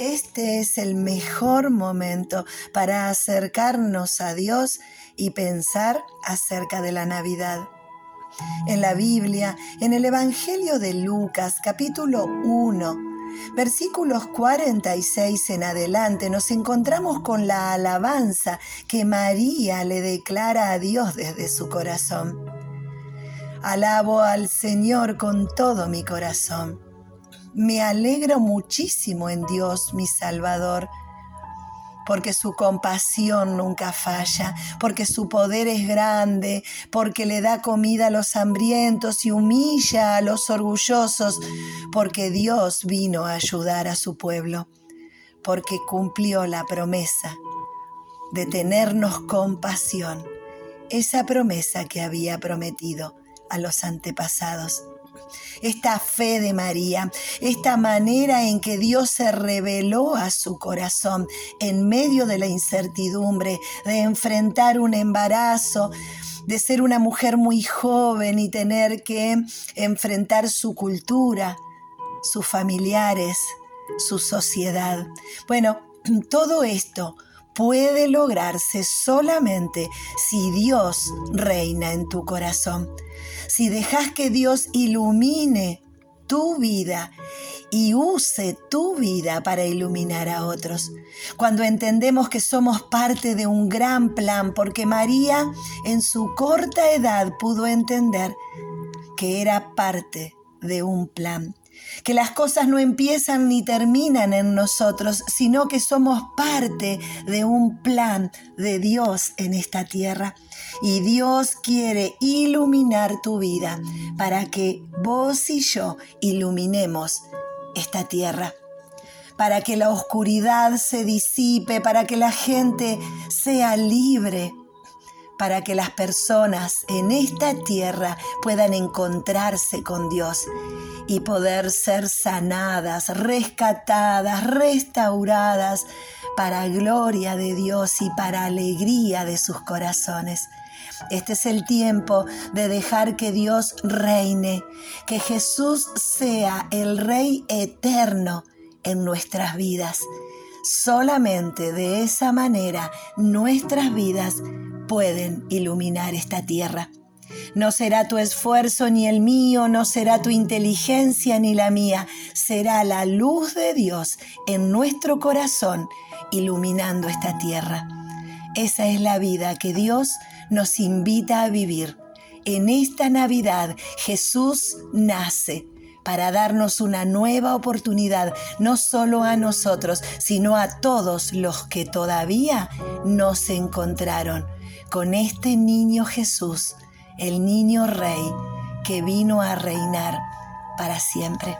este es el mejor momento para acercarnos a Dios y pensar acerca de la Navidad. En la Biblia, en el Evangelio de Lucas capítulo 1, versículos 46 en adelante, nos encontramos con la alabanza que María le declara a Dios desde su corazón. Alabo al Señor con todo mi corazón. Me alegro muchísimo en Dios, mi Salvador porque su compasión nunca falla, porque su poder es grande, porque le da comida a los hambrientos y humilla a los orgullosos, porque Dios vino a ayudar a su pueblo, porque cumplió la promesa de tenernos compasión, esa promesa que había prometido a los antepasados esta fe de María, esta manera en que Dios se reveló a su corazón en medio de la incertidumbre, de enfrentar un embarazo, de ser una mujer muy joven y tener que enfrentar su cultura, sus familiares, su sociedad. Bueno, todo esto puede lograrse solamente si Dios reina en tu corazón si dejas que Dios ilumine tu vida y use tu vida para iluminar a otros. Cuando entendemos que somos parte de un gran plan, porque María en su corta edad pudo entender que era parte de un plan que las cosas no empiezan ni terminan en nosotros, sino que somos parte de un plan de Dios en esta tierra. Y Dios quiere iluminar tu vida para que vos y yo iluminemos esta tierra para que la oscuridad se disipe, para que la gente sea libre, para que las personas en esta tierra puedan encontrarse con Dios y poder ser sanadas, rescatadas, restauradas para gloria de Dios y para alegría de sus corazones. Este es el tiempo de dejar que Dios reine, que Jesús sea el Rey eterno en nuestras vidas. Solamente de esa manera nuestras vidas pueden iluminar esta tierra. No será tu esfuerzo ni el mío, no será tu inteligencia ni la mía, será la luz de Dios en nuestro corazón iluminando esta tierra. Esa es la vida que Dios nos invita a vivir. En esta Navidad Jesús nace para darnos una nueva oportunidad, no solo a nosotros, sino a todos los que todavía no se encontraron con este niño Jesús, el niño rey que vino a reinar para siempre.